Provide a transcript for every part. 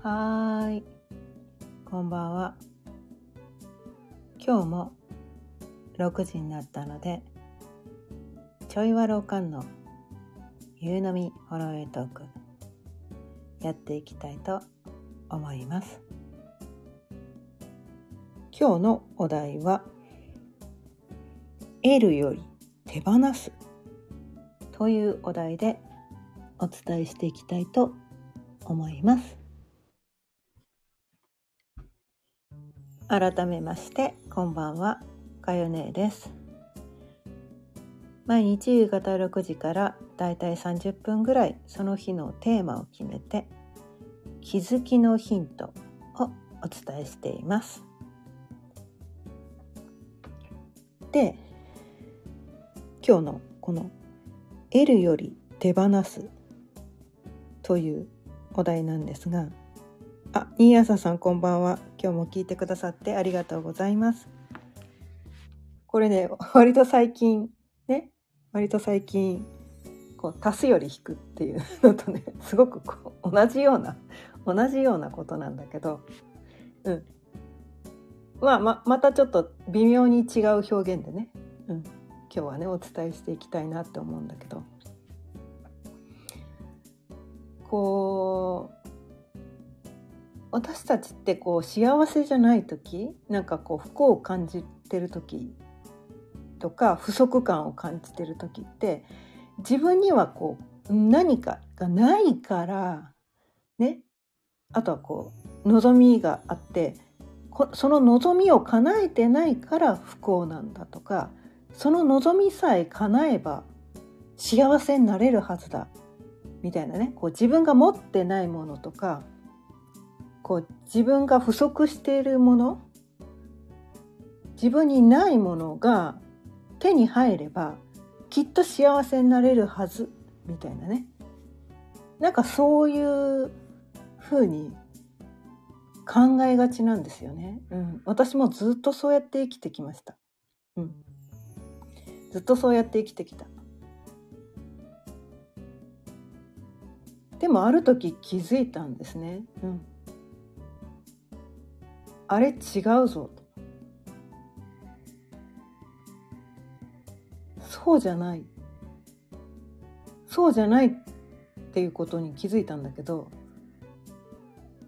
はーい、こんばんは。今日も6時になったので、ちょいわろうかんの夕飲みホロウェイトークやっていきたいと思います。今日のお題は、得るより手放すというお題でお伝えしていきたいと思います。改めましてこんばんは。かよねです。毎日夕方6時からだいたい30分ぐらいその日のテーマを決めて気づきのヒントをお伝えしています。で今日のこの「得るより手放す」というお題なんですがあ、新朝さんこんばんは。今日も聞いてくださってありがとうございます。これね、割と最近、ね、割と最近、こう足すより引くっていうのとね、すごくこう同じような、同じようなことなんだけど、うん。まあ、ま、またちょっと微妙に違う表現でね、うん。今日はね、お伝えしていきたいなって思うんだけど、こう、私たちってこう幸せじゃない時なんかこう不幸を感じてる時とか不足感を感じてる時って自分にはこう何かがないからねあとはこう望みがあってその望みを叶えてないから不幸なんだとかその望みさえ叶えば幸せになれるはずだみたいなねこう自分が持ってないものとかこう自分が不足しているもの自分にないものが手に入ればきっと幸せになれるはずみたいなね。なんかそういうふうに考えがちなんですよね、うん、私もずっとそうやって生きてきました、うん、ずっとそうやって生きてきた。でもある時気づいたんですね、うん、あれ違うぞと。そうじゃない。そうじゃないっていうことに気づいたんだけど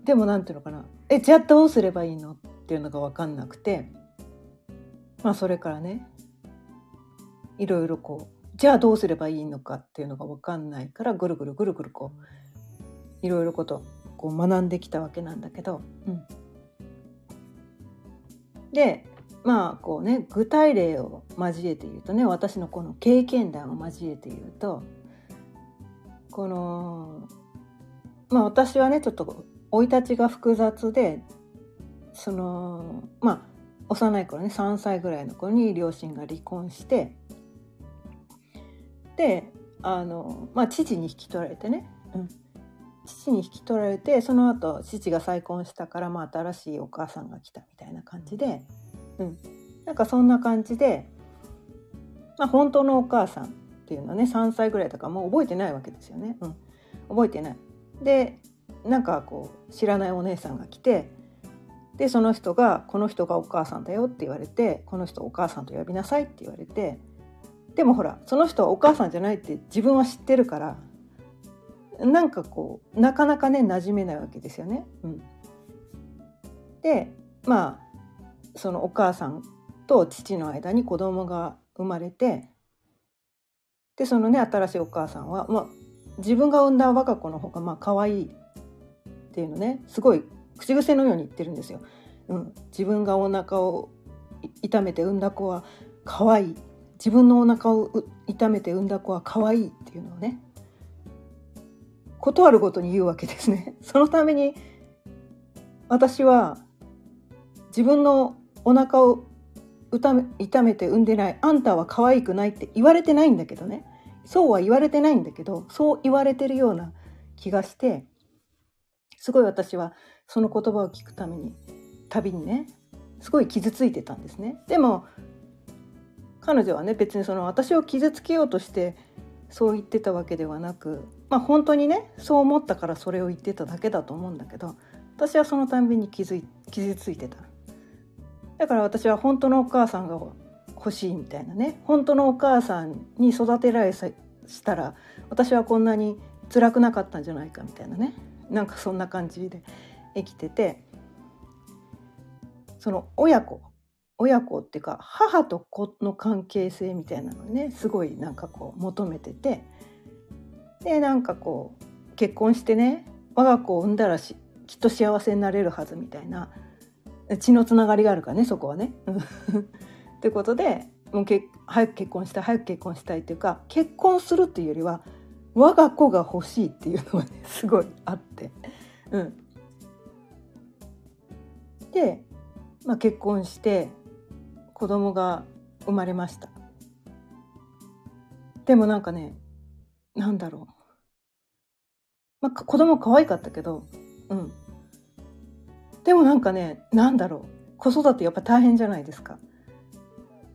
でもなんていうのかな。えじゃあどうすればいいのっていうのが分かんなくて。まあそれからねいろいろこうじゃあどうすればいいのかっていうのが分かんないからぐるぐるぐるぐるこういろいろことこう学んできたわけなんだけど、うん、でまあこうね具体例を交えて言うとね私のこの経験談を交えて言うとこのまあ私はねちょっと生い立ちが複雑でそのまあ幼い頃ね3歳ぐらいの頃に両親が離婚してであのまあ父に引き取られてね、うん、父に引き取られてその後父が再婚したから、まあ、新しいお母さんが来たみたいな感じで。うん、なんかそんな感じで、まあ、本当のお母さんっていうのはね3歳ぐらいだからもう覚えてないわけですよね、うん、覚えてない。でなんかこう知らないお姉さんが来てでその人が「この人がお母さんだよ」って言われて「この人お母さんと呼びなさい」って言われてでもほらその人はお母さんじゃないって自分は知ってるからなんかこうなかなかね馴染めないわけですよね。うん、でまあそのお母さんと父の間に子供が生まれてでそのね新しいお母さんは、まあ、自分が産んだ我が子の方がまあ可愛いっていうのねすごい口癖のように言ってるんですよ。うん、自分がお腹を痛めて産んだ子は可愛い自分のお腹を痛めて産んだ子は可愛いっていうのをね断るごとに言うわけですね。そのために私は自分のお腹を痛めて産んでないあんたは可愛くないって言われてないんだけどねそうは言われてないんだけどそう言われてるような気がしてすごい私はその言葉を聞くために旅にねすごい傷ついてたんですね。でも彼女はね別にその私を傷つけようとしてそう言ってたわけではなくまあ本当にねそう思ったからそれを言ってただけだと思うんだけど私はそのたんびに気づい傷ついてた。だから私は本当のお母さんが欲しいみたいなね本当のお母さんに育てられしたら私はこんなに辛くなかったんじゃないかみたいなねなんかそんな感じで生きててその親子親子っていうか母と子の関係性みたいなのねすごいなんかこう求めててでなんかこう結婚してね我が子を産んだらしきっと幸せになれるはずみたいな血のつながりがあるからねそこはね。ってことでもうけ早く結婚したい早く結婚したいっていうか結婚するっていうよりは我が子が欲しいっていうのがねすごいあって。うん、で、まあ、結婚して子供が生まれました。でもなんかねなんだろうまあ、子供可愛かったけど、うん。でもなんかね、なんだろう。子育てやっぱ大変じゃないですか。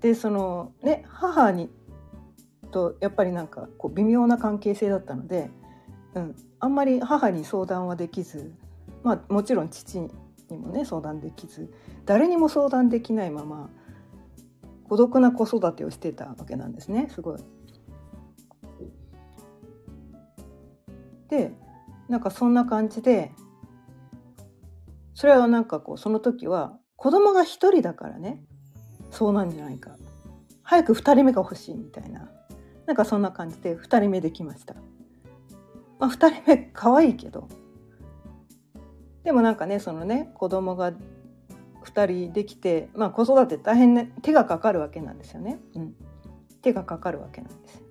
で、そのね、母にとやっぱりなんかこう微妙な関係性だったので、うん、あんまり母に相談はできず、まあもちろん父にもね相談できず、誰にも相談できないまま孤独な子育てをしてたわけなんですね、すごい。でなんかそんな感じでそれはなんかこうその時は子供が一人だからね。そうなんじゃないか。早く2人目が欲しいみたいな。なんかそんな感じで2人目できました。まあ、2人目可愛いけど。でもなんかねそのね子供が2人できて、まあ、子育て大変ね手がかかるわけなんですよね。うん、手がかかるわけなんです。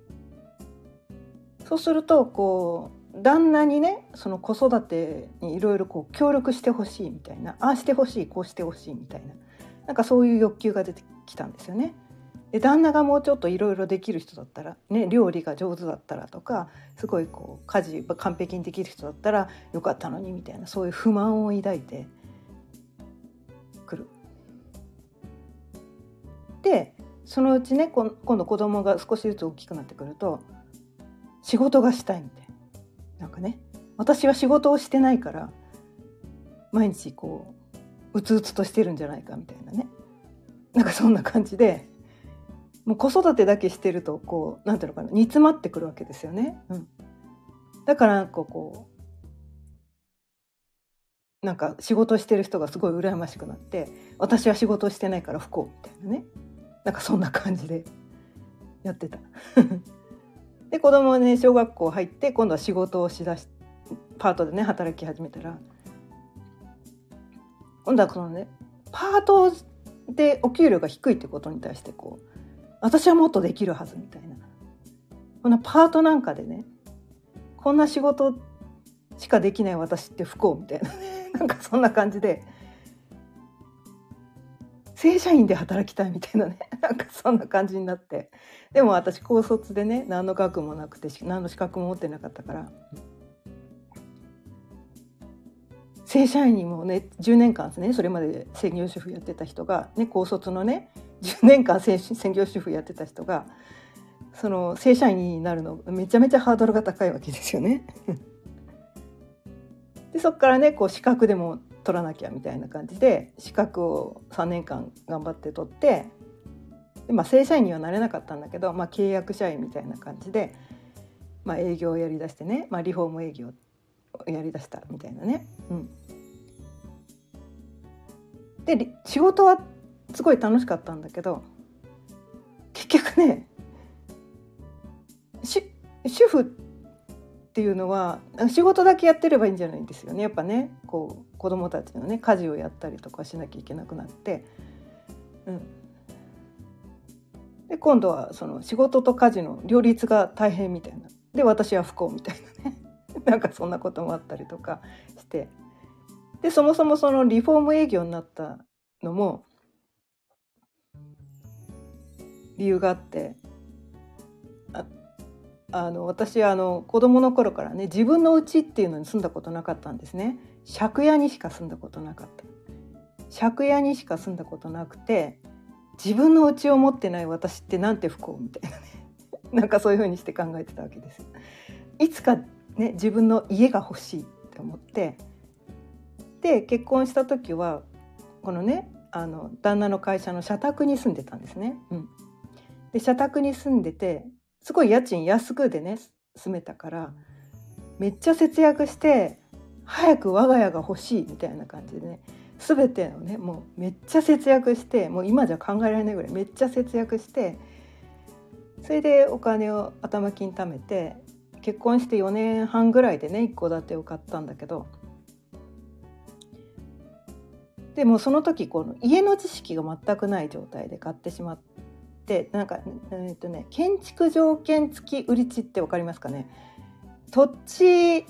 そうするとこう旦那にねその子育てにいろいろこう協力してほしいみたいなああしてほしいこうしてほしいみたいななんかそういう欲求が出てきたんですよね。で旦那がもうちょっといろいろできる人だったら、ね、料理が上手だったらとかすごいこう家事完璧にできる人だったらよかったのにみたいなそういう不満を抱いてでそのうちね今度子供が少しずつ大きくなってくると仕事がしたいみたいな。なんかね私は仕事をしてないから毎日こううつうつとしてるんじゃないかみたいなねなんかそんな感じでもう子育てだけしてるとこうなんていうのかな煮詰まってくるわけですよね。うん、だからなんかこうなんか仕事してる人がすごい羨ましくなって私は仕事してないから不幸みたいなねなんかそんな感じでやってた。で子供はね小学校入って今度は仕事をしだしパートでね働き始めたら今度はこのねパートでお給料が低いってことに対してこう私はもっとできるはずみたいなこんなパートなんかでねこんな仕事しかできない私って不幸みたいななんかそんな感じで正社員で働きたいみたいなね。なんかそんな感じになって。でも私高卒でね何の学もなくて何の資格も持ってなかったから。正社員にもね10年間ですね。それまで専業主婦やってた人が、ね、高卒のね10年間専業主婦やってた人が。その正社員になるのめちゃめちゃハードルが高いわけですよね。でそこからねこう資格でも取らなきゃみたいな感じで資格を3年間頑張って取ってで、まあ、正社員にはなれなかったんだけど、まあ、契約社員みたいな感じで、まあ、営業をやりだしてね、まあ、リフォーム営業をやりだしたみたいなね。うん、で仕事はすごい楽しかったんだけど結局ね主婦っていうのは仕事だけやってればいいんじゃないんですよね。やっぱねこう子供たちのね家事をやったりとかしなきゃいけなくなって、うん、で今度はその仕事と家事の両立が大変みたいな。で私は不幸みたいなね。なんかそんなこともあったりとかして。でそもそもそのリフォーム営業になったのも理由があって。あの私はあの子供の頃からね自分の家っていうのに住んだことなかったんですね。借家にしか住んだことなかった。借家にしか住んだことなくて自分の家を持ってない私ってなんて不幸みたいなね。なんかそういう風にして考えてたわけですいつかね自分の家が欲しいって思ってで結婚した時はこのねあの旦那の会社の社宅に住んでたんですね。うん、で社宅に住んでてすごい家賃安くでね住めたからめっちゃ節約して早く我が家が欲しいみたいな感じでね全てのねもうめっちゃ節約してもう今じゃ考えられないぐらいめっちゃ節約してそれでお金を頭金貯めて結婚して4年半ぐらいでね一戸建てを買ったんだけどでもその時この家の知識が全くない状態で買ってしまってなんかえー、っとね建築条件付き売り地って分かりますかね？土地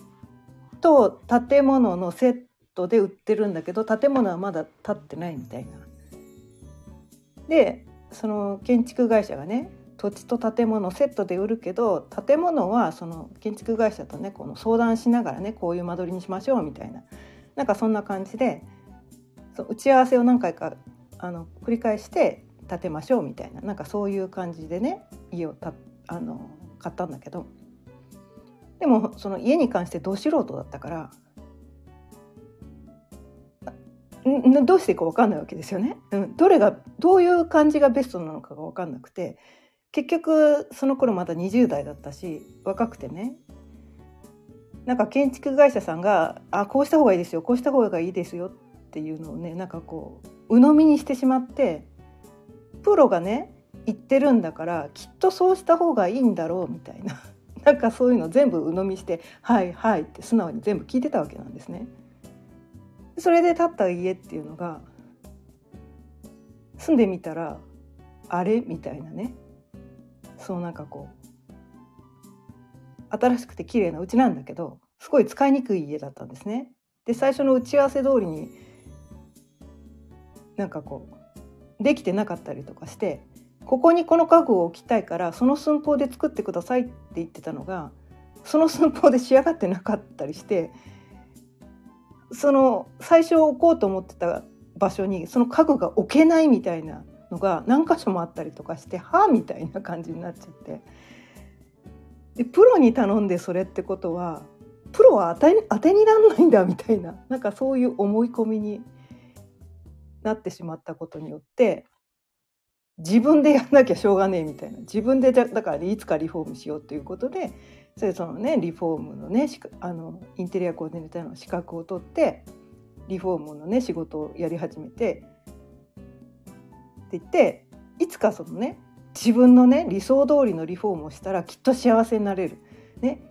と建物のセットで売ってるんだけど建物はまだ建ってないみたいな。でその建築会社がね土地と建物セットで売るけど建物はその建築会社とねこの相談しながらねこういう間取りにしましょうみたいななんかそんな感じでそ打ち合わせを何回かあの繰り返して建てましょうみたいななんかそういう感じでね家をたあの買ったんだけど。でもその家に関してど素人だったからどうしていいか分かんないわけですよね、うん、どれがどういう感じがベストなのかが分かんなくて結局その頃まだ20代だったし若くてね。なんか建築会社さんが「あこうした方がいいですよこうした方がいいですよ」っていうのをねなんかこう鵜呑みにしてしまってプロがね言ってるんだからきっとそうした方がいいんだろうみたいな なんかそういうの全部鵜呑みして「はいはい」って素直に全部聞いてたわけなんですね。それで建った家っていうのが住んでみたらあれみたいなねそうなんかこう新しくて綺麗な家なんだけどすごい使いにくい家だったんですね。で最初の打ち合わせ通りになんかこうできてなかったりとかしてここにこの家具を置きたいからその寸法で作ってくださいって言ってたのがその寸法で仕上がってなかったりしてその最初置こうと思ってた場所にその家具が置けないみたいなのが何箇所もあったりとかしてはあみたいな感じになっちゃって。でプロに頼んでそれってことはプロは当て当てになんないんだみたいななんかそういう思い込みになってしまったことによって自分でやんなきゃしょうがねえみたいな自分でだからいつかリフォームしようということでそれそのねリフォームのねあのインテリアコーディネーターの資格を取ってリフォームのね仕事をやり始めてって言っていつかそのね自分のね理想通りのリフォームをしたらきっと幸せになれる。ね、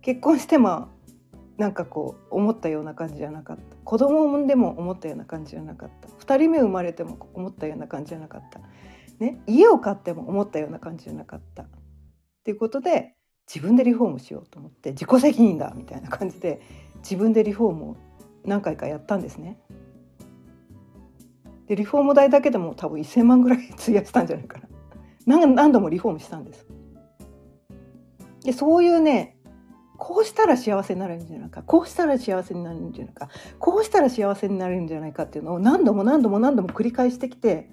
結婚してもなんかこう思ったような感じじゃなかった。子供を産んでも思ったような感じじゃなかった。2人目生まれても思ったような感じじゃなかった、ね、家を買っても思ったような感じじゃなかった。っていうことで自分でリフォームしようと思って自己責任だみたいな感じで自分でリフォームを何回かやったんですね。でリフォーム代だけでも多分1,000万ぐらい費やしたんじゃないかな。何度もリフォームしたんです。でそういうねこうしたら幸せになるんじゃないか。こうしたら幸せになるんじゃないか。こうしたら幸せになるんじゃないかっていうのを何度も何度も何度も繰り返してきて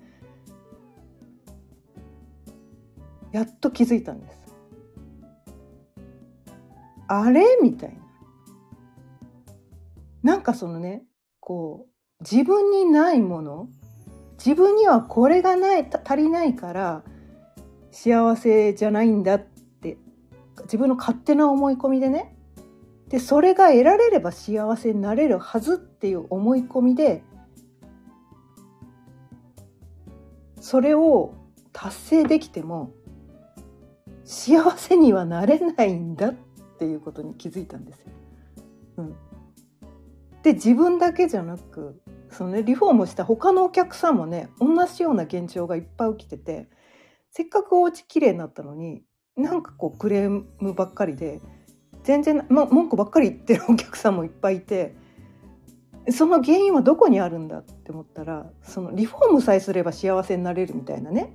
やっと気づいたんです。あれ？みたいな。なんかそのねこう自分にないもの自分にはこれがない足りないから幸せじゃないんだって自分の勝手な思い込みでねでそれが得られれば幸せになれるはずっていう思い込みでそれを達成できても幸せにはなれないんだっていうことに気づいたんですよ。うん、で自分だけじゃなくその、ね、リフォームした他のお客さんもね同じような現象がいっぱい起きててせっかくお家きれいになったのになんかこうクレームばっかりで全然、ま、文句ばっかり言ってるお客さんもいっぱいいてその原因はどこにあるんだって思ったらそのリフォームさえすれば幸せになれるみたいなね。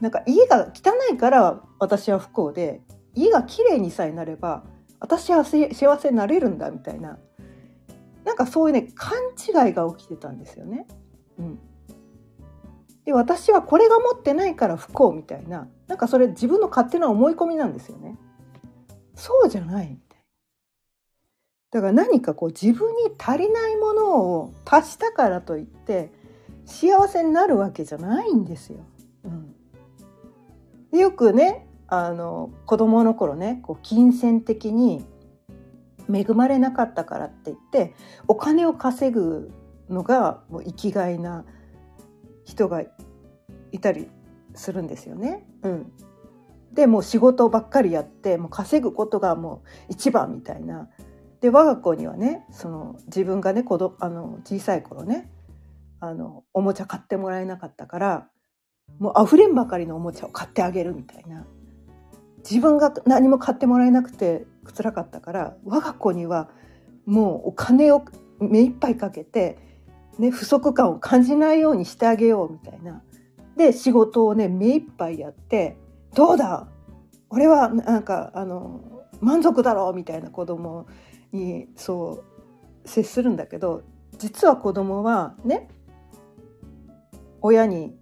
なんか家が汚いから私は不幸で家がきれいにさえなれば私は幸せになれるんだみたいな。なんかそういうね勘違いが起きてたんですよね。うん、で私はこれが持ってないから不幸みたいななんかそれ自分の勝手な思い込みなんですよね。そうじゃないみたいだから何かこう自分に足りないものを足したからといって幸せになるわけじゃないんですよ。うん、よくねあの子供の頃ねこう金銭的に恵まれなかったからって言ってお金を稼ぐのがもう生きがいな人がいたりするんですよね。うん、でもう仕事ばっかりやってもう稼ぐことがもう一番みたいな。で我が子にはねその自分がね子どあの小さい頃ねあのおもちゃ買ってもらえなかったからもう溢れんばかりのおもちゃを買ってあげるみたいな自分が何も買ってもらえなくて辛かったから我が子にはもうお金を目いっぱいかけて、ね、不足感を感じないようにしてあげようみたいな。で仕事をね目いっぱいやって「どうだ？俺はなんかあの満足だろう」みたいな子供にそう接するんだけど実は子供はね親に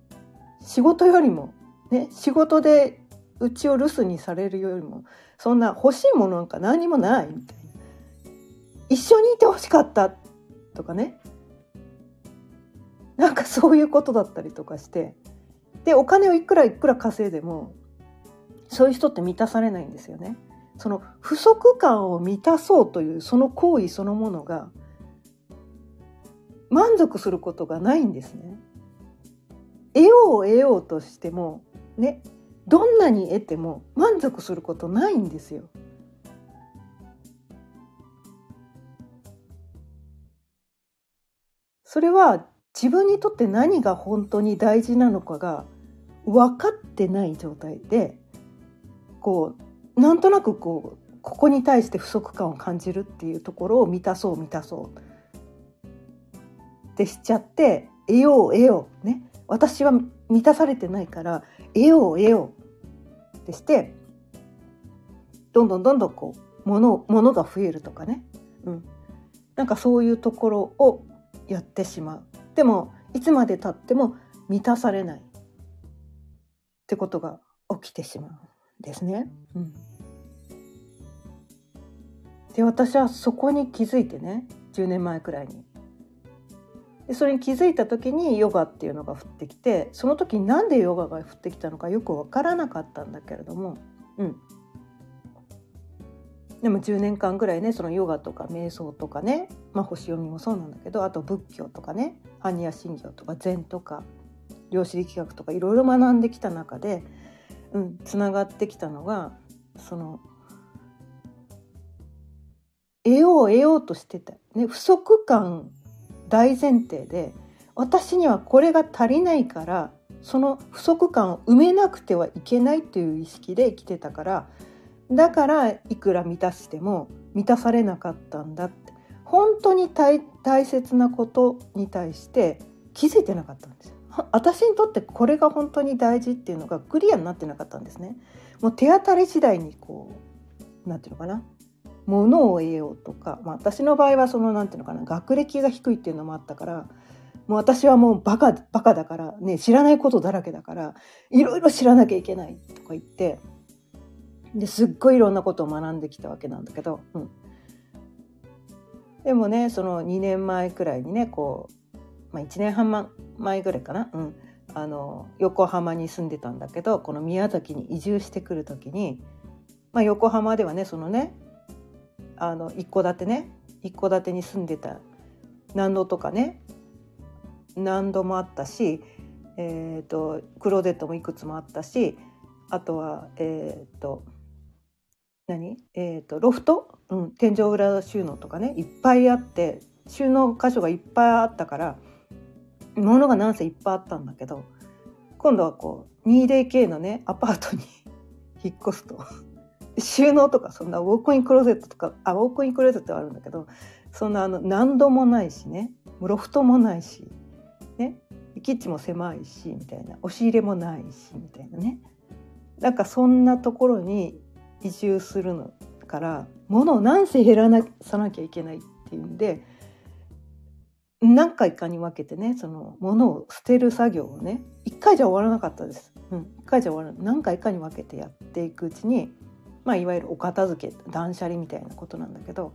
仕事よりもね仕事でうちを留守にされるよりもそんな欲しいものなんか何もないみたいな一緒にいてほしかったとかねなんかそういうことだったりとかしてでお金をいくらいくら稼いでもそういう人って満たされないんですよね。その不足感を満たそうというその行為そのものが満足することがないんですね。得よう得ようとしてもねどんなに得ても満足することないんですよ。それは自分にとって何が本当に大事なのかが分かってない状態でこうなんとなくこうここに対して不足感を感じるっていうところを満たそう満たそう。ってしちゃって得よう得よう。ね。私は満たされてないから得よう得よう。ってしてどんどんどんどんこう物物が増えるとかね、うん、なんかそういうところをやってしまう。でもいつまでたっても満たされない。ってことが起きてしまうんですね。うん、で私はそこに気づいてね10年前くらいに。でそれに気づいた時にヨガっていうのが降ってきてその時になんでヨガが降ってきたのかよく分からなかったんだけれども、うん、でも10年間ぐらいねそのヨガとか瞑想とかね、まあ、星読みもそうなんだけどあと仏教とかね般若心経とか禅とか量子力学とかいろいろ学んできた中でつな、がってきたのがその得よう得ようとしてた、ね、不足感大前提で私にはこれが足りないからその不足感を埋めなくてはいけないという意識で生きてたからだからいくら満たしても満たされなかったんだって。本当に大切なことに対して気づいてなかったんです。私にとってこれが本当に大事っていうのがクリアになってなかったんですね。もう手当たり次第にこうなんていうのかな。ものを得ようとか、まあ、私の場合はそのなんていうのかな学歴が低いっていうのもあったからもう私はもうバカバカだからね知らないことだらけだからいろいろ知らなきゃいけないとか言ってですっごいいろんなことを学んできたわけなんだけど、うん、でもねその2年前くらいにねこう、まあ、1年半前ぐらいかな、うん、あの横浜に住んでたんだけどこの宮崎に移住してくる時に、まあ、横浜ではねそのねあの一戸建てね一戸建てに住んでた難度とかね何度もあったし、えーと、クローゼットもいくつもあったしあとはえっ、ー、と何？えっ、ー、とロフト、うん、天井裏収納とかね。いっぱいあって収納箇所がいっぱいあったから物がなんせいっぱいあったんだけど今度はこう 2DK のねアパートに 引っ越すと。収納とかそんなウォークインクローゼットとかあウォークインクローゼットはあるんだけどそんなあの何度もないしねロフトもないし、ね、キッチンも狭いしみたいな押し入れもないしみたいなね。なんかそんなところに移住するのから物を何せ減らなさなきゃいけないっていうんで何回かに分けてねその物を捨てる作業をね1回じゃ終わらなかったです。うん、1回じゃ終わらない何回かに分けてやっていくうちにまあ、いわゆるお片付け断捨離みたいなことなんだけど、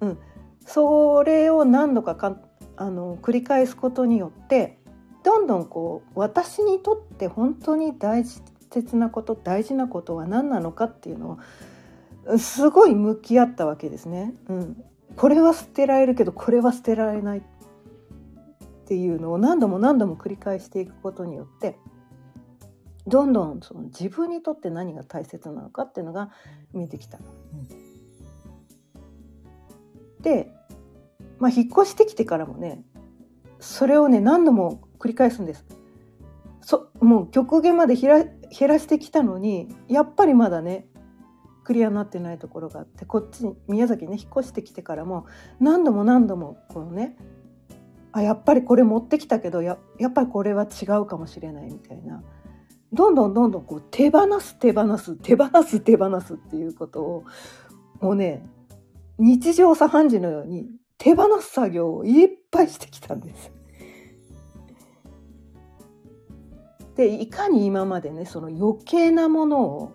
うん、それを何度かかあの繰り返すことによってどんどんこう私にとって本当に大事切なこと大事なことは何なのかっていうのをすごい向き合ったわけですね。うん、これは捨てられるけどこれは捨てられないっていうのを何度も何度も繰り返していくことによってどんどんその自分にとって何が大切なのかっていうのが見えてきた。で、まあ、引っ越してきてからもねそれをね何度も繰り返すんです。そもう極限まで減らしてきたのにやっぱりまだねクリアになってないところがあってこっちに宮崎ね引っ越してきてからも何度も何度もこのねあやっぱりこれ持ってきたけどややっぱりこれは違うかもしれないみたいなどんどんどんどんこう手放す手放す手放す手放すっていうことをもうね日常茶飯事のように手放す作業をいっぱいしてきたんです。でいかに今までねその余計なものを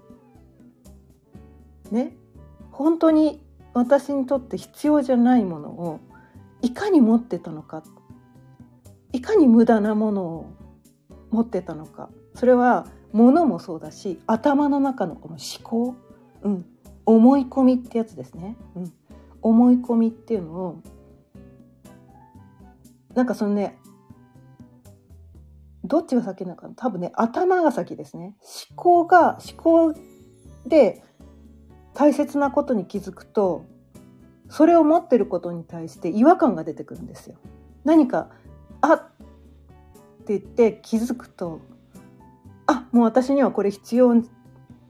ね本当に私にとって必要じゃないものをいかに持ってたのかいかに無駄なものを持ってたのかそれは物もそうだし頭の中のこの思考、うん、思い込みってやつですね、うん、思い込みっていうのをなんかそのねどっちが先なのかな？多分ね頭が先ですね思考が思考で大切なことに気づくとそれを持ってることに対して違和感が出てくるんですよ。何かあって言って気づくとあもう私にはこれ必要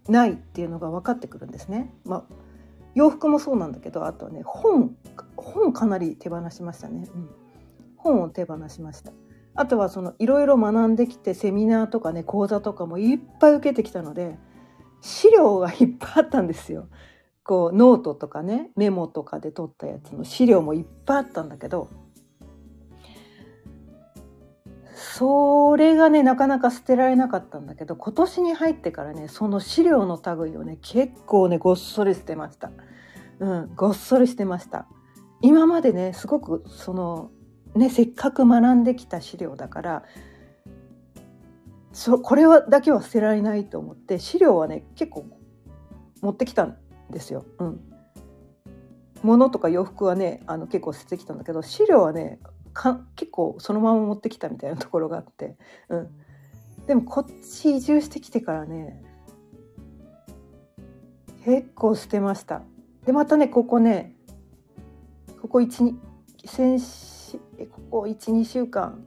ないっていうのが分かってくるんですね。まあ、洋服もそうなんだけどあとはね本本かなり手放しましたね。うん、本を手放しました。あとはそのいろいろ学んできてセミナーとかね講座とかもいっぱい受けてきたので資料がいっぱいあったんですよ。こうノートとかねメモとかで取ったやつの資料もいっぱいあったんだけどそれがねなかなか捨てられなかったんだけど今年に入ってからねその資料の類をね結構ねごっそり捨てました。うん、ごっそりしてました。今までねすごくそのねせっかく学んできた資料だからそこれはだけは捨てられないと思って資料はね結構持ってきたんですよ。うん、物とか洋服はねあの結構捨ててきたんだけど資料はねか結構そのまま持ってきたみたいなところがあって、うん、でもこっち移住してきてからね結構捨てました。でまたねここねここ12先ここ12週間、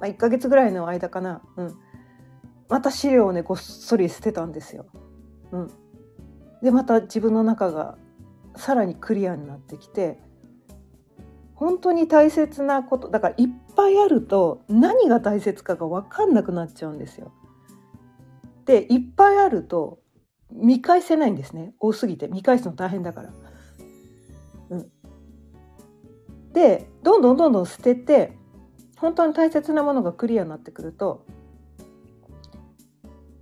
まあ、1ヶ月ぐらいの間かな、うん、また資料をねごっそり捨てたんですよ。うん、でまた自分の中がさらにクリアになってきて本当に大切なことだからいっぱいあると何が大切かが分かんなくなっちゃうんですよ。でいっぱいあると見返せないんですね多すぎて見返すの大変だから。でどんどんどんどん捨てて本当に大切なものがクリアになってくると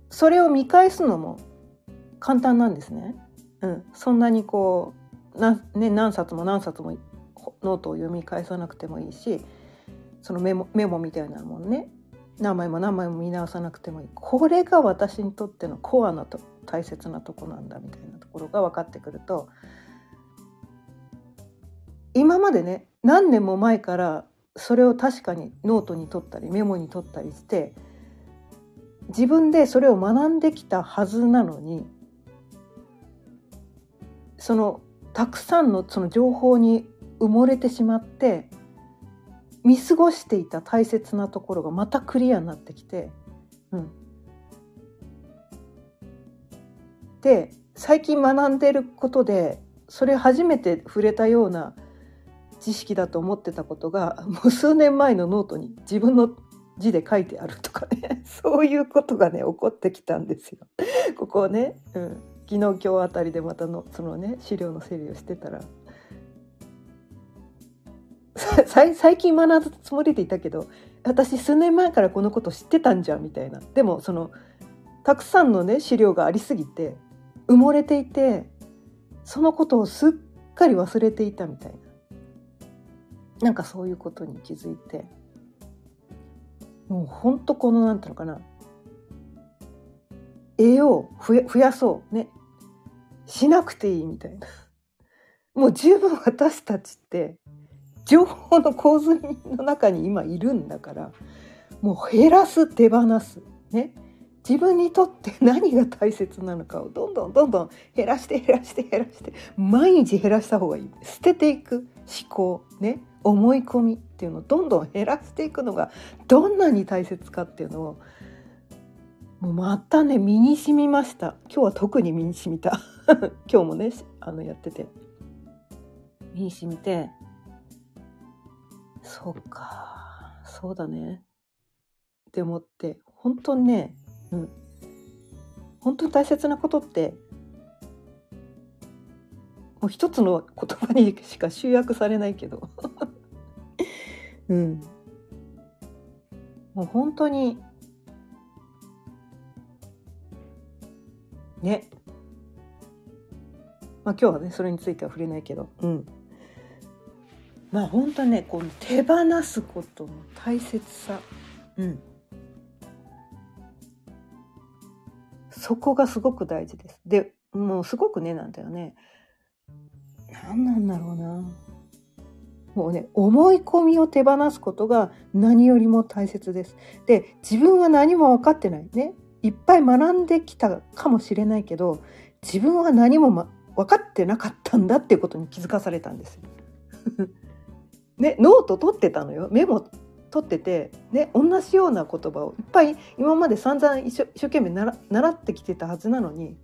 それを見返すのも簡単なんですね。うん、そんなにこうな、ね、何冊も何冊もノートを読み返さなくてもいいしそのメモメモみたいなもんね。何枚も何枚も見直さなくてもいい。これが私にとってのコアなと大切なとこなんだみたいなところが分かってくると今までね何年も前からそれを確かにノートに取ったりメモに取ったりして自分でそれを学んできたはずなのにそのたくさんのその情報に埋もれてしまって見過ごしていた大切なところがまたクリアになってきて、うん、で最近学んでることでそれ初めて触れたような知識だと思ってたことがもう数年前のノートに自分の字で書いてあるとかね そういうことがね起こってきたんですよ。ここね、うん、昨日今日あたりでまたのそのね資料の整理をしてたら。最近学んだつもりでいたけど私数年前からこのこと知ってたんじゃんみたいな。でもそのたくさんのね資料がありすぎて埋もれていてそのことをすっかり忘れていたみたいな、なんかそういうことに気づいて。もうほんとこのなんていうのかな。栄養増や増やそうね。しなくていいみたいな。もう十分私たちって情報の洪水の中に今いるんだからもう減らす手放すね。自分にとって何が大切なのかをどんどんどんどん減らして減らして減らして毎日減らした方がいい。捨てていく思考ね。思い込みっていうのをどんどん減らしていくのがどんなに大切かっていうのをもうまたね身に染みました。今日は特に身に染みた。今日もねあのやってて。身に染みて。そうか。そうだね。って思って本当にねうん。本当に大切なことってもう一つの言葉にしか集約されないけど。うん。もう本当にね。まあ今日はねそれについては触れないけど。うん。まあ本当にねこの手放すことの大切さ。うん。そこがすごく大事です。でもうすごくねなんだよね。何なんだろうなもうね思い込みを手放すことが何よりも大切です。で自分は何も分かってないねいっぱい学んできたかもしれないけど自分は何も、ま、分かってなかったんだっていうことに気づかされたんですよ。ねノート取ってたのよメモ取ってて、ね、同じような言葉をいっぱい今まで散々一生一生懸命習ってきてたはずなのに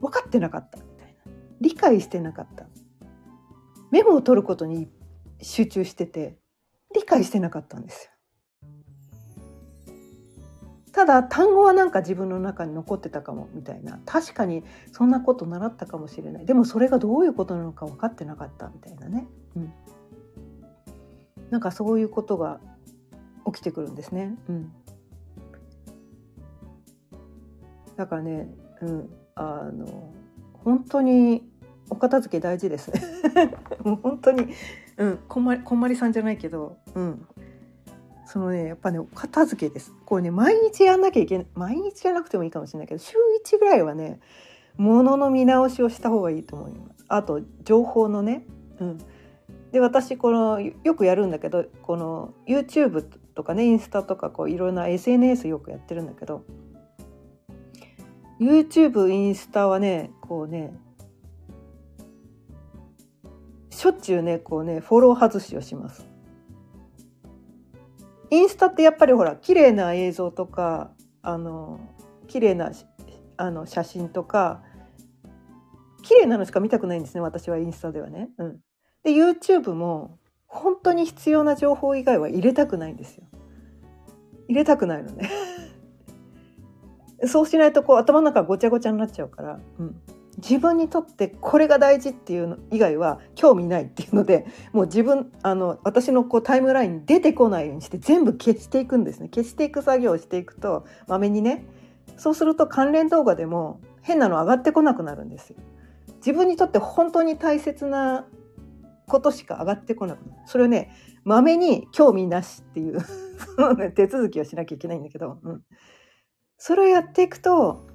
分かってなかったみたいな理解してなかったメモを取ることに集中してて理解してなかったんですよ。ただ単語はなんか自分の中に残ってたかもみたいな確かにそんなこと習ったかもしれないでもそれがどういうことなのか分かってなかったみたいなね、うん、なんかそういうことが起きてくるんですね。うん、だからね、うん、あの本当にお片付け大事ですね。もう本当に、うん、こんまりこんまりさんじゃないけど、うん、そのねやっぱね片付けです。これね毎日やんなきゃいけない毎日じゃなくてもいいかもしれないけど週1ぐらいはね物の見直しをした方がいいと思います。あと情報のね、うん、で私このよくやるんだけどこの YouTube とかねインスタとかこういろんな SNS よくやってるんだけど YouTube インスタはねこうねしょっちゅうねこうねフォロー外しをします。インスタってやっぱりほら綺麗な映像とかあの綺麗なあの写真とか綺麗なのしか見たくないんですね私はインスタではね。うん、で YouTube も本当に必要な情報以外は入れたくないんですよ。入れたくないのね そうしないとこう頭の中ごちゃごちゃになっちゃうから、うん、自分にとってこれが大事っていうの以外は興味ないっていうのでもう自分あの私のこうタイムラインに出てこないようにして全部消していくんですね。消していく作業をしていくとまめにねそうすると関連動画でも変なの上がってこなくなるんですよ。自分にとって本当に大切なことしか上がってこなくなる。それをねまめに興味なしっていう、手続きをしなきゃいけないんだけど、うん、それをやっていくと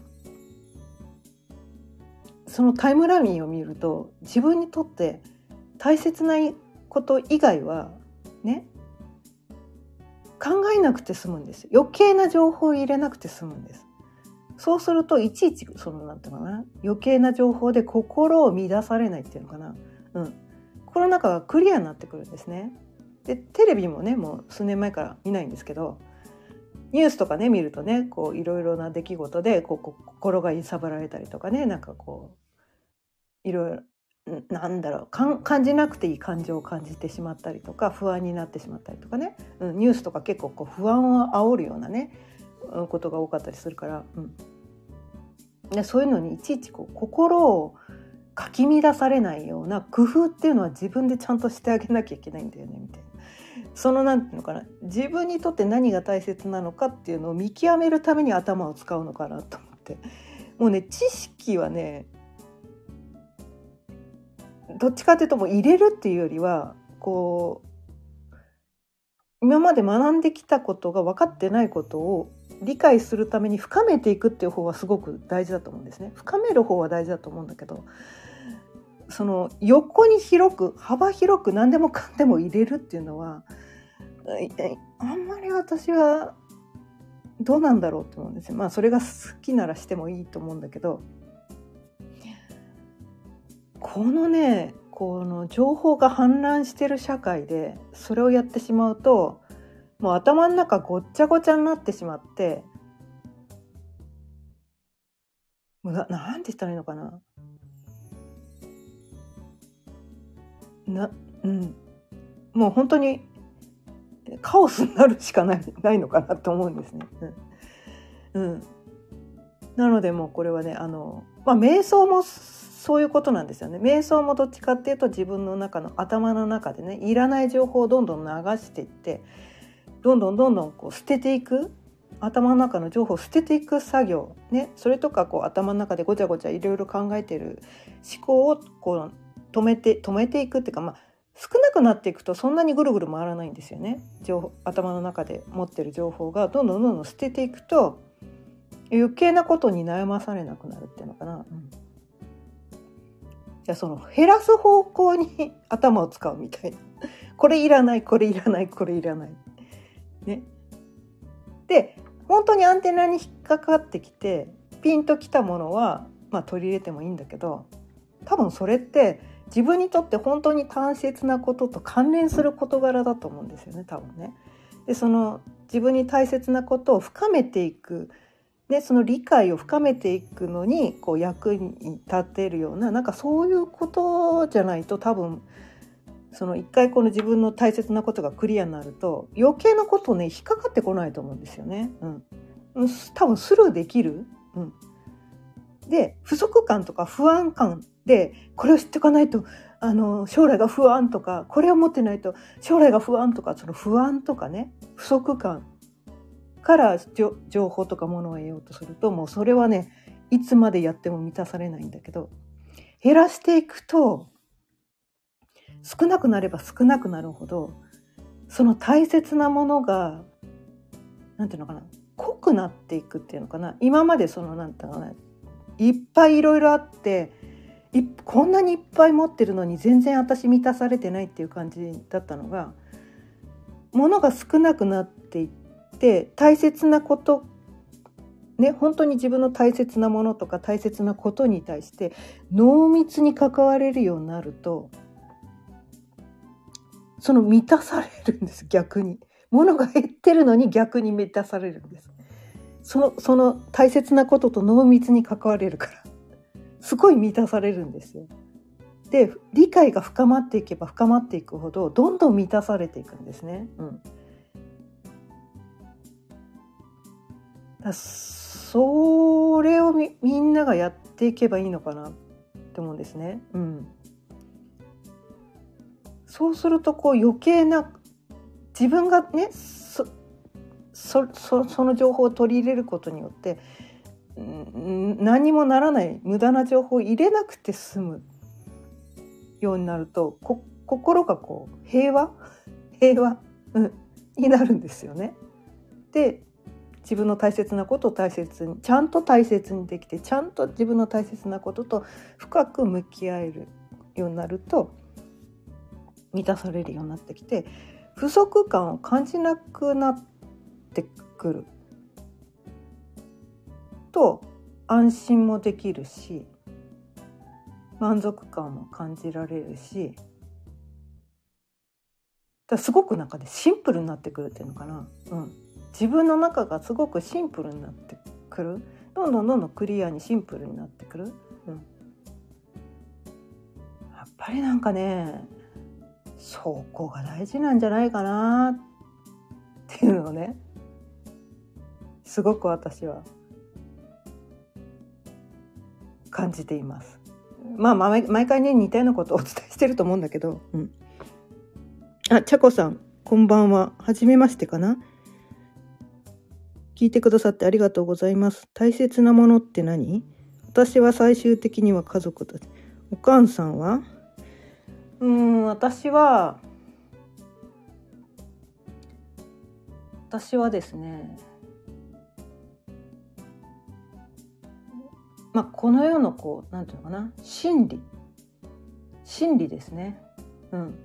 そのタイムラインを見ると自分にとって大切なこと以外はね考えなくて済むんです。余計な情報を入れなくて済むんです。そうするといちいちそのなんていうかな。余計な情報で心を乱されないっていうのかな、うん、心の中がクリアになってくるんですね。でテレビもねもう数年前から見ないんですけどニュースとかね見るとねこういろいろな出来事でこう心が揺さぶられたりとかねなんかこういろいろなんだろう感じなくていい感情を感じてしまったりとか不安になってしまったりとかね、うん、ニュースとか結構こう不安を煽るようなねことが多かったりするから、うん、でそういうのにいちいちこう心をかき乱されないような工夫っていうのは自分でちゃんとしてあげなきゃいけないんだよねみたいな。その何て言うのかな自分にとって何が大切なのかっていうのを見極めるために頭を使うのかなと思って。もうね知識はねどっちかっていうともう入れるっていうよりはこう今まで学んできたことが分かってないことを理解するために深めていくっていう方はすごく大事だと思うんですね。深める方は大事だと思うんだけどその横に広く幅広く何でもかんでも入れるっていうのはあんまり私はどうなんだろうと思うんですよ。まあそれが好きならしてもいいと思うんだけどこのねこの情報が氾濫してる社会でそれをやってしまうともう頭の中ごっちゃごちゃになってしまってななんて言ったらいいのかな？なうん。もう本当にカオスになるしかないないのかなと思うんですね。うん、うん、なのでもうこれはねあのまあ瞑想もそういうことなんですよね。瞑想もどっちかっていうと自分の中の頭の中でねいらない情報をどんどん流していってどんどんどんどんこう捨てていく頭の中の情報を捨てていく作業、ね、それとかこう頭の中でごちゃごちゃいろいろ考えてる思考をこう止めて止めていくっていうか、まあ、少なくなっていくとそんなにぐるぐる回らないんですよね。情報頭の中で持ってる情報がどんどんどんどん捨てていくと余計なことに悩まされなくなるっていうのかな。うん。じゃその減らす方向に 頭を使うみたいなこれいらないこれいらないこれいらない。ね、で本当にアンテナに引っかかってきてピンときたものは、まあ、取り入れてもいいんだけど多分それって自分にとって本当に大切なことと関連する事柄だと思うんですよね多分ね。でその自分に大切なことを深めていくでその理解を深めていくのにこう役に立てるようななんかそういうことじゃないと多分その一回この自分の大切なことがクリアになると余計なことね引っかかってこないと思うんですよね。うん、多分スルーできる。うん、で不足感とか不安感でこれを知っておかないとあの将来が不安とかこれを持ってないと将来が不安とかその不安とかね不足感から情報とかものを得ようとするともうそれはねいつまでやっても満たされないんだけど減らしていくと少なくなれば少なくなるほどその大切なものが何て言うのかな濃くなっていくっていうのかな。今までその何て言うのかないっぱいいろいろあってこんなにいっぱい持ってるのに全然私満たされてないっていう感じだったのがものが少なくなっていってって大切なことね本当に自分の大切なものとか大切なことに対して濃密に関われるようになるとその満たされるんです逆に。物が減ってるのに逆に満たされるんです。そのその大切なことと濃密に関われるからすごい満たされるんですよ。で理解が深まっていけば深まっていくほどどんどん満たされていくんですね。うん、それをみみんながやっていけばいいのかなって思うんですね。うん、そうするとこう余計な自分がねそそそその情報を取り入れることによって何もならない無駄な情報を入れなくて済むようになるとこ心がこう平和？平和、うん、になるんですよね。で自分の大切なことを大切にちゃんと大切にできてちゃんと自分の大切なことと深く向き合えるようになると満たされるようになってきて不足感を感じなくなってくると安心もできるし満足感も感じられるしだすごくなんかねシンプルになってくるっていうのかな。うん自分の中がすごくシンプルになってくる。どんどんどんどんクリアにシンプルになってくる、うん、やっぱりなんかねそこが大事なんじゃないかなっていうのをねすごく私は感じています。まあ毎回ね似たようなことをお伝えしてると思うんだけど、うん、あちゃこさんこんばんは。初めましてかな。聞いてくださってありがとうございます。大切なものって何？私は最終的には家族だ。お母さんは？うん、私は、私はですね。まあこの世のこうなんていうのかな？真理。真理ですね。うん。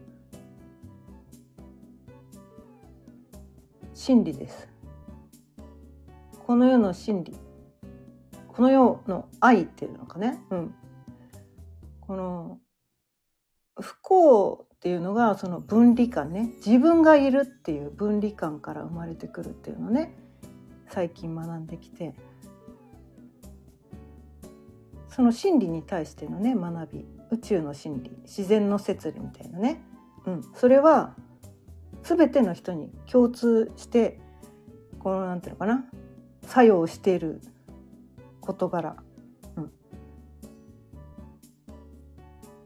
真理です。この世の真理。この世の愛っていうのかね、うん、この不幸っていうのがその分離感ね。自分がいるっていう分離感から生まれてくるっていうのね。最近学んできて。その真理に対してのね学び。宇宙の真理。自然の摂理みたいなね、うん、それは全ての人に共通してこのなんていうのかな。作用している事柄、うん、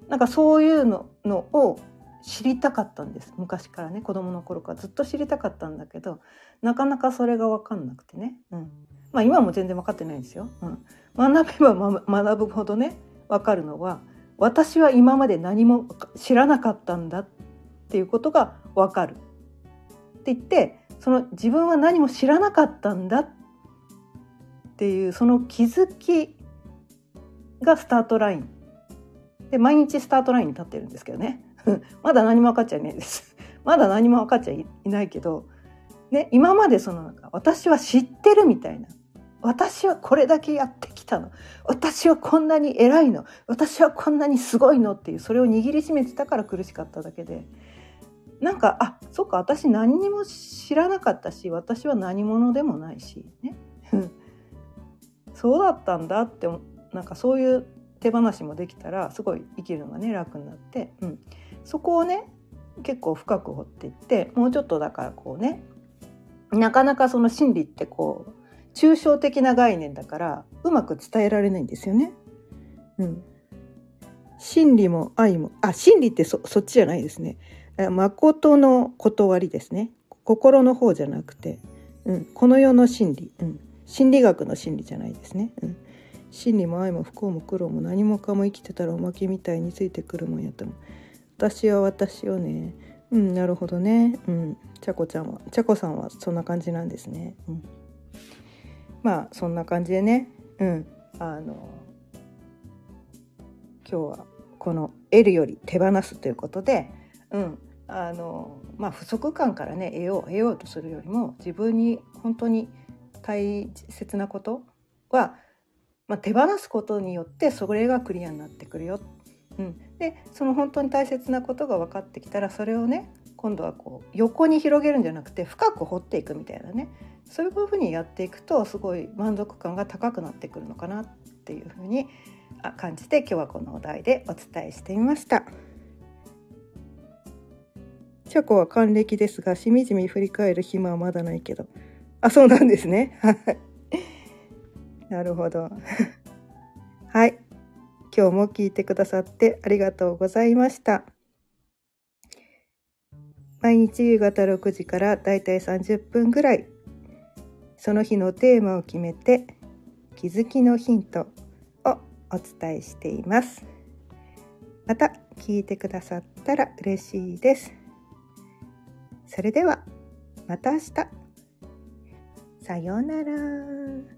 なんかそういうののを知りたかったんです。昔からね。子供の頃からずっと知りたかったんだけどなかなかそれが分かんなくてね、うん、まあ今も全然分かってないんですよ。うん、学べば、ま、学ぶほどね分かるのは私は今まで何も知らなかったんだっていうことが分かる。って言ってその自分は何も知らなかったんだっていうその気づきがスタートライン。で毎日スタートラインに立ってるんですけどね。まだ何も分かっちゃいないです。まだ何も分かっちゃいないけど、ね、今までそのなんか私は知ってるみたいな。私はこれだけやってきたの。私はこんなに偉いの。私はこんなにすごいの。っていうそれを握りしめてたから苦しかっただけで。なんかあそっか私何にも知らなかったし私は何者でもないしね。そうだったんだってなんかそういう手放しもできたらすごい生きるのがね楽になって、うん、そこをね結構深く掘っていってもうちょっとだからこうねなかなかその心理ってこう抽象的な概念だからうまく伝えられないんですよね。うん、真理も愛もあ真理ってそそっちじゃないですね。誠の断りですね。心の方じゃなくて、うん、この世の真理、うん、心理学の真理じゃないですね。うん。真理も愛も不幸も苦労も何もかも生きてたらおまけみたいについてくるもんやとも私は私をねうんなるほどね。うん。ちゃこちゃんはちゃこさんはそんな感じなんですね。うん。まあそんな感じでね。うん。あの今日はこの「得るより手放す」ということでうん。あのまあ不足感からね得よう得ようとするよりも自分に本当に大切なことは、まあ、手放すことによってそれがクリアになってくるよ。うん、でその本当に大切なことが分かってきたらそれをね今度はこう横に広げるんじゃなくて深く掘っていくみたいなねそういうふうにやっていくとすごい満足感が高くなってくるのかなっていうふうに感じて今日はこのお題でお伝えしてみました。チャコは還暦ですがしみじみ振り返る暇はまだないけどあ、そうなんですね。はい。なるほど。はい。今日も聞いてくださってありがとうございました。毎日夕方6時からだいたい30分ぐらい、その日のテーマを決めて、気づきのヒントをお伝えしています。また聞いてくださったら嬉しいです。それでは、また明日。さようなら。